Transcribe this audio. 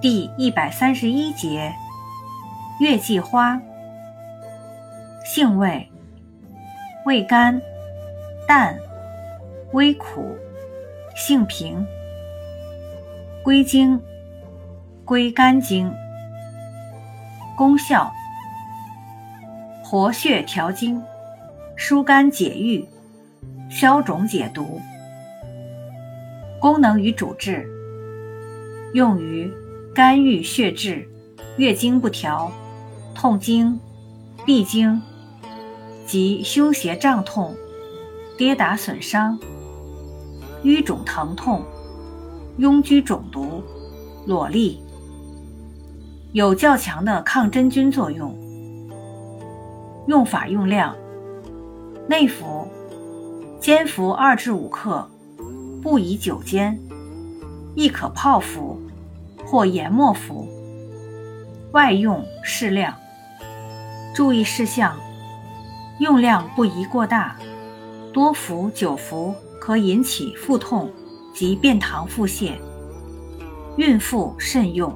第一百三十一节，月季花，性味，味甘，淡，微苦，性平。归经，归肝经。功效，活血调经，疏肝解郁，消肿解毒。功能与主治，用于。肝郁血滞、月经不调、痛经、闭经及胸胁胀痛、跌打损伤、瘀肿疼痛、痈疽肿毒、裸痢，有较强的抗真菌作用。用法用量：内服，煎服二至五克，不宜久煎，亦可泡服。或研末服外用适量注意事项用量不宜过大多服久服可引起腹痛及便溏腹泻孕妇慎用。